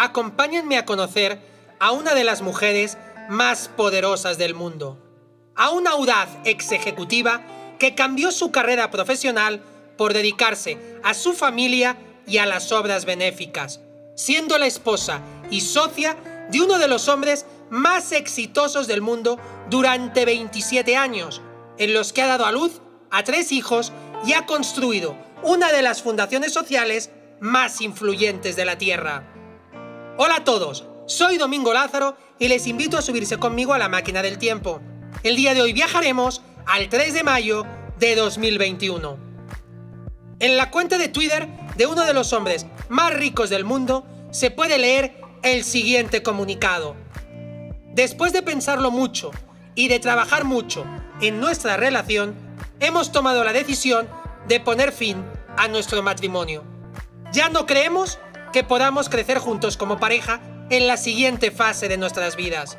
acompáñenme a conocer a una de las mujeres más poderosas del mundo, a una audaz ex ejecutiva que cambió su carrera profesional por dedicarse a su familia y a las obras benéficas, siendo la esposa y socia de uno de los hombres más exitosos del mundo durante 27 años, en los que ha dado a luz a tres hijos y ha construido una de las fundaciones sociales más influyentes de la Tierra. Hola a todos, soy Domingo Lázaro y les invito a subirse conmigo a la máquina del tiempo. El día de hoy viajaremos al 3 de mayo de 2021. En la cuenta de Twitter de uno de los hombres más ricos del mundo se puede leer el siguiente comunicado. Después de pensarlo mucho y de trabajar mucho en nuestra relación, hemos tomado la decisión de poner fin a nuestro matrimonio. Ya no creemos que podamos crecer juntos como pareja en la siguiente fase de nuestras vidas.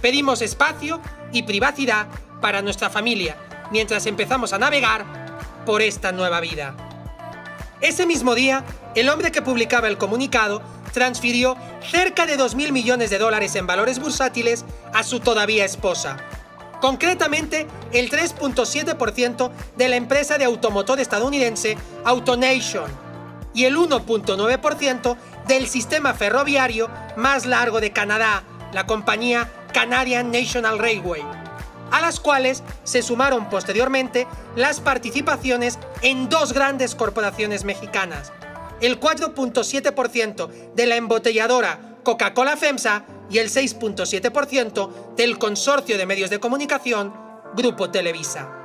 Pedimos espacio y privacidad para nuestra familia mientras empezamos a navegar por esta nueva vida. Ese mismo día, el hombre que publicaba el comunicado transfirió cerca de 2.000 millones de dólares en valores bursátiles a su todavía esposa. Concretamente, el 3.7% de la empresa de automotor estadounidense AutoNation y el 1.9% del sistema ferroviario más largo de Canadá, la compañía Canadian National Railway, a las cuales se sumaron posteriormente las participaciones en dos grandes corporaciones mexicanas, el 4.7% de la embotelladora Coca-Cola FEMSA y el 6.7% del consorcio de medios de comunicación Grupo Televisa.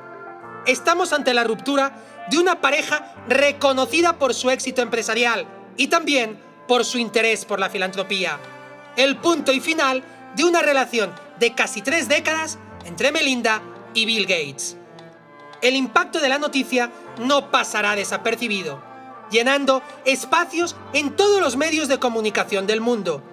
Estamos ante la ruptura de una pareja reconocida por su éxito empresarial y también por su interés por la filantropía. El punto y final de una relación de casi tres décadas entre Melinda y Bill Gates. El impacto de la noticia no pasará desapercibido llenando espacios en todos los medios de comunicación del mundo.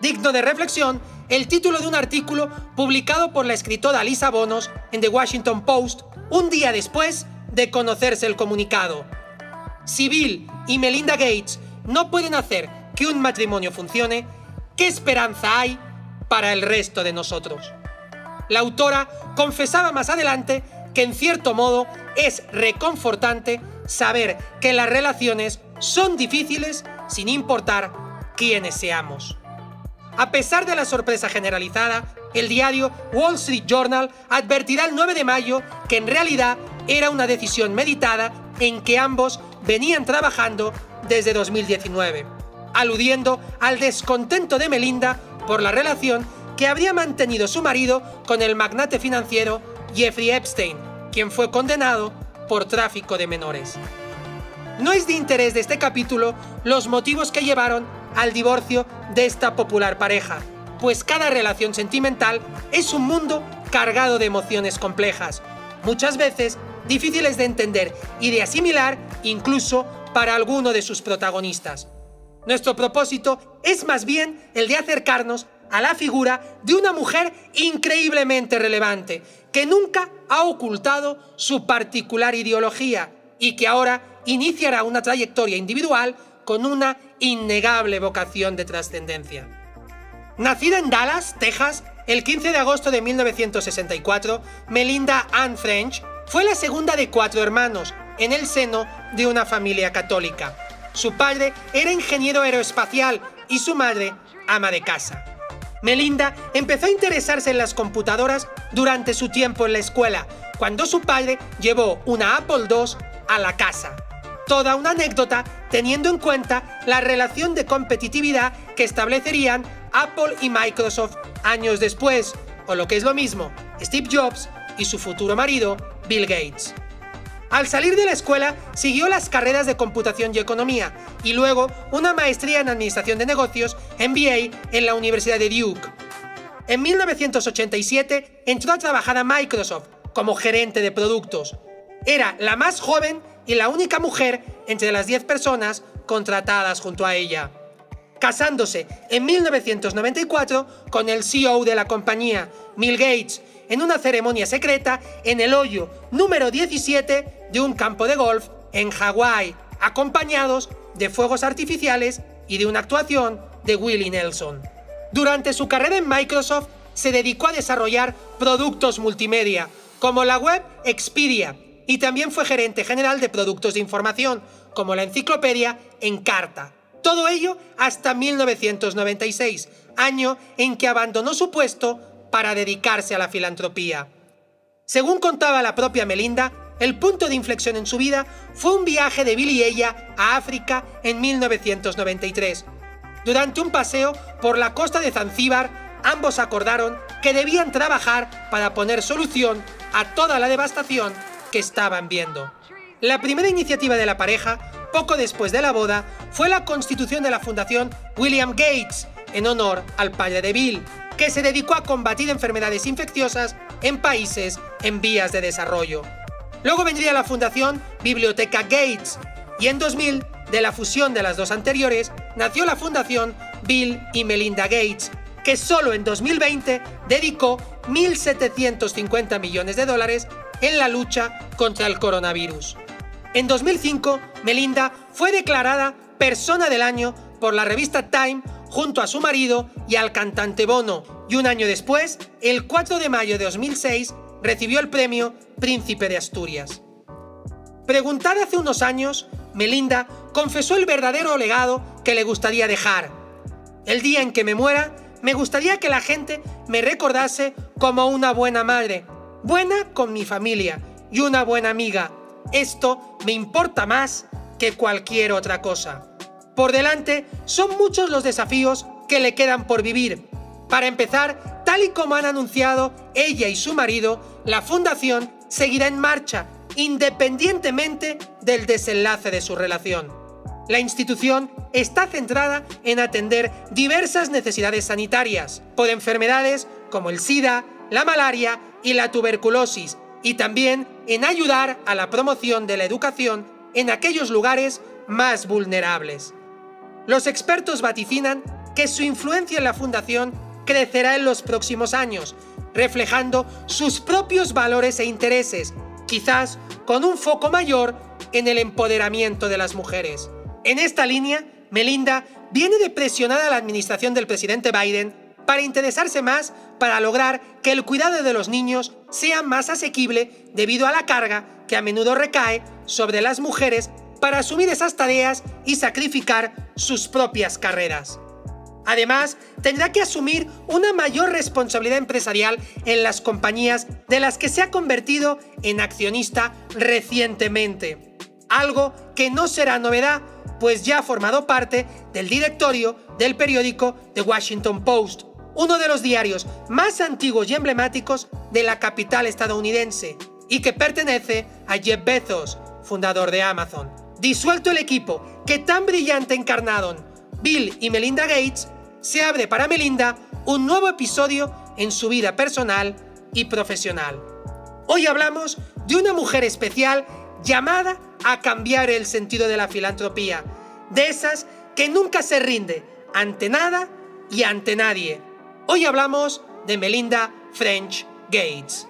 Digno de reflexión, el título de un artículo publicado por la escritora Lisa Bonos en The Washington Post un día después de conocerse el comunicado. Si Bill y Melinda Gates no pueden hacer que un matrimonio funcione, ¿qué esperanza hay para el resto de nosotros? La autora confesaba más adelante que en cierto modo es reconfortante saber que las relaciones son difíciles sin importar quiénes seamos. A pesar de la sorpresa generalizada, el diario Wall Street Journal advertirá el 9 de mayo que en realidad era una decisión meditada en que ambos venían trabajando desde 2019, aludiendo al descontento de Melinda por la relación que habría mantenido su marido con el magnate financiero Jeffrey Epstein, quien fue condenado por tráfico de menores. No es de interés de este capítulo los motivos que llevaron al divorcio de esta popular pareja, pues cada relación sentimental es un mundo cargado de emociones complejas, muchas veces difíciles de entender y de asimilar incluso para alguno de sus protagonistas. Nuestro propósito es más bien el de acercarnos a la figura de una mujer increíblemente relevante, que nunca ha ocultado su particular ideología y que ahora iniciará una trayectoria individual con una innegable vocación de trascendencia. Nacida en Dallas, Texas, el 15 de agosto de 1964, Melinda Ann French fue la segunda de cuatro hermanos en el seno de una familia católica. Su padre era ingeniero aeroespacial y su madre ama de casa. Melinda empezó a interesarse en las computadoras durante su tiempo en la escuela, cuando su padre llevó una Apple II a la casa. Toda una anécdota teniendo en cuenta la relación de competitividad que establecerían Apple y Microsoft años después, o lo que es lo mismo, Steve Jobs y su futuro marido, Bill Gates. Al salir de la escuela, siguió las carreras de computación y economía y luego una maestría en administración de negocios, MBA, en la Universidad de Duke. En 1987 entró a trabajar a Microsoft como gerente de productos. Era la más joven y la única mujer entre las 10 personas contratadas junto a ella. Casándose en 1994 con el CEO de la compañía, Bill Gates, en una ceremonia secreta en el hoyo número 17 de un campo de golf en Hawái, acompañados de fuegos artificiales y de una actuación de Willie Nelson. Durante su carrera en Microsoft se dedicó a desarrollar productos multimedia, como la web Expedia, y también fue gerente general de productos de información, como la enciclopedia Encarta. Todo ello hasta 1996, año en que abandonó su puesto para dedicarse a la filantropía. Según contaba la propia Melinda, el punto de inflexión en su vida fue un viaje de Bill y ella a África en 1993. Durante un paseo por la costa de Zanzíbar, ambos acordaron que debían trabajar para poner solución a toda la devastación que estaban viendo. La primera iniciativa de la pareja, poco después de la boda, fue la constitución de la Fundación William Gates, en honor al padre de Bill, que se dedicó a combatir enfermedades infecciosas en países en vías de desarrollo. Luego vendría la Fundación Biblioteca Gates, y en 2000, de la fusión de las dos anteriores, nació la Fundación Bill y Melinda Gates, que solo en 2020 dedicó 1.750 millones de dólares en la lucha contra el coronavirus. En 2005, Melinda fue declarada Persona del Año por la revista Time junto a su marido y al cantante Bono, y un año después, el 4 de mayo de 2006, recibió el premio Príncipe de Asturias. Preguntada hace unos años, Melinda confesó el verdadero legado que le gustaría dejar. El día en que me muera, me gustaría que la gente me recordase como una buena madre, buena con mi familia y una buena amiga. Esto me importa más que cualquier otra cosa. Por delante son muchos los desafíos que le quedan por vivir. Para empezar, tal y como han anunciado ella y su marido, la fundación seguirá en marcha independientemente del desenlace de su relación. La institución está centrada en atender diversas necesidades sanitarias por enfermedades como el SIDA, la malaria y la tuberculosis, y también en ayudar a la promoción de la educación en aquellos lugares más vulnerables. Los expertos vaticinan que su influencia en la fundación crecerá en los próximos años, reflejando sus propios valores e intereses, quizás con un foco mayor en el empoderamiento de las mujeres. En esta línea, Melinda viene de presionar a la administración del presidente Biden para interesarse más para lograr que el cuidado de los niños sea más asequible debido a la carga que a menudo recae sobre las mujeres para asumir esas tareas y sacrificar sus propias carreras. Además, tendrá que asumir una mayor responsabilidad empresarial en las compañías de las que se ha convertido en accionista recientemente. Algo que no será novedad pues ya ha formado parte del directorio del periódico The Washington Post, uno de los diarios más antiguos y emblemáticos de la capital estadounidense, y que pertenece a Jeff Bezos, fundador de Amazon. Disuelto el equipo que tan brillante encarnaron Bill y Melinda Gates, se abre para Melinda un nuevo episodio en su vida personal y profesional. Hoy hablamos de una mujer especial llamada a cambiar el sentido de la filantropía, de esas que nunca se rinde ante nada y ante nadie. Hoy hablamos de Melinda French Gates.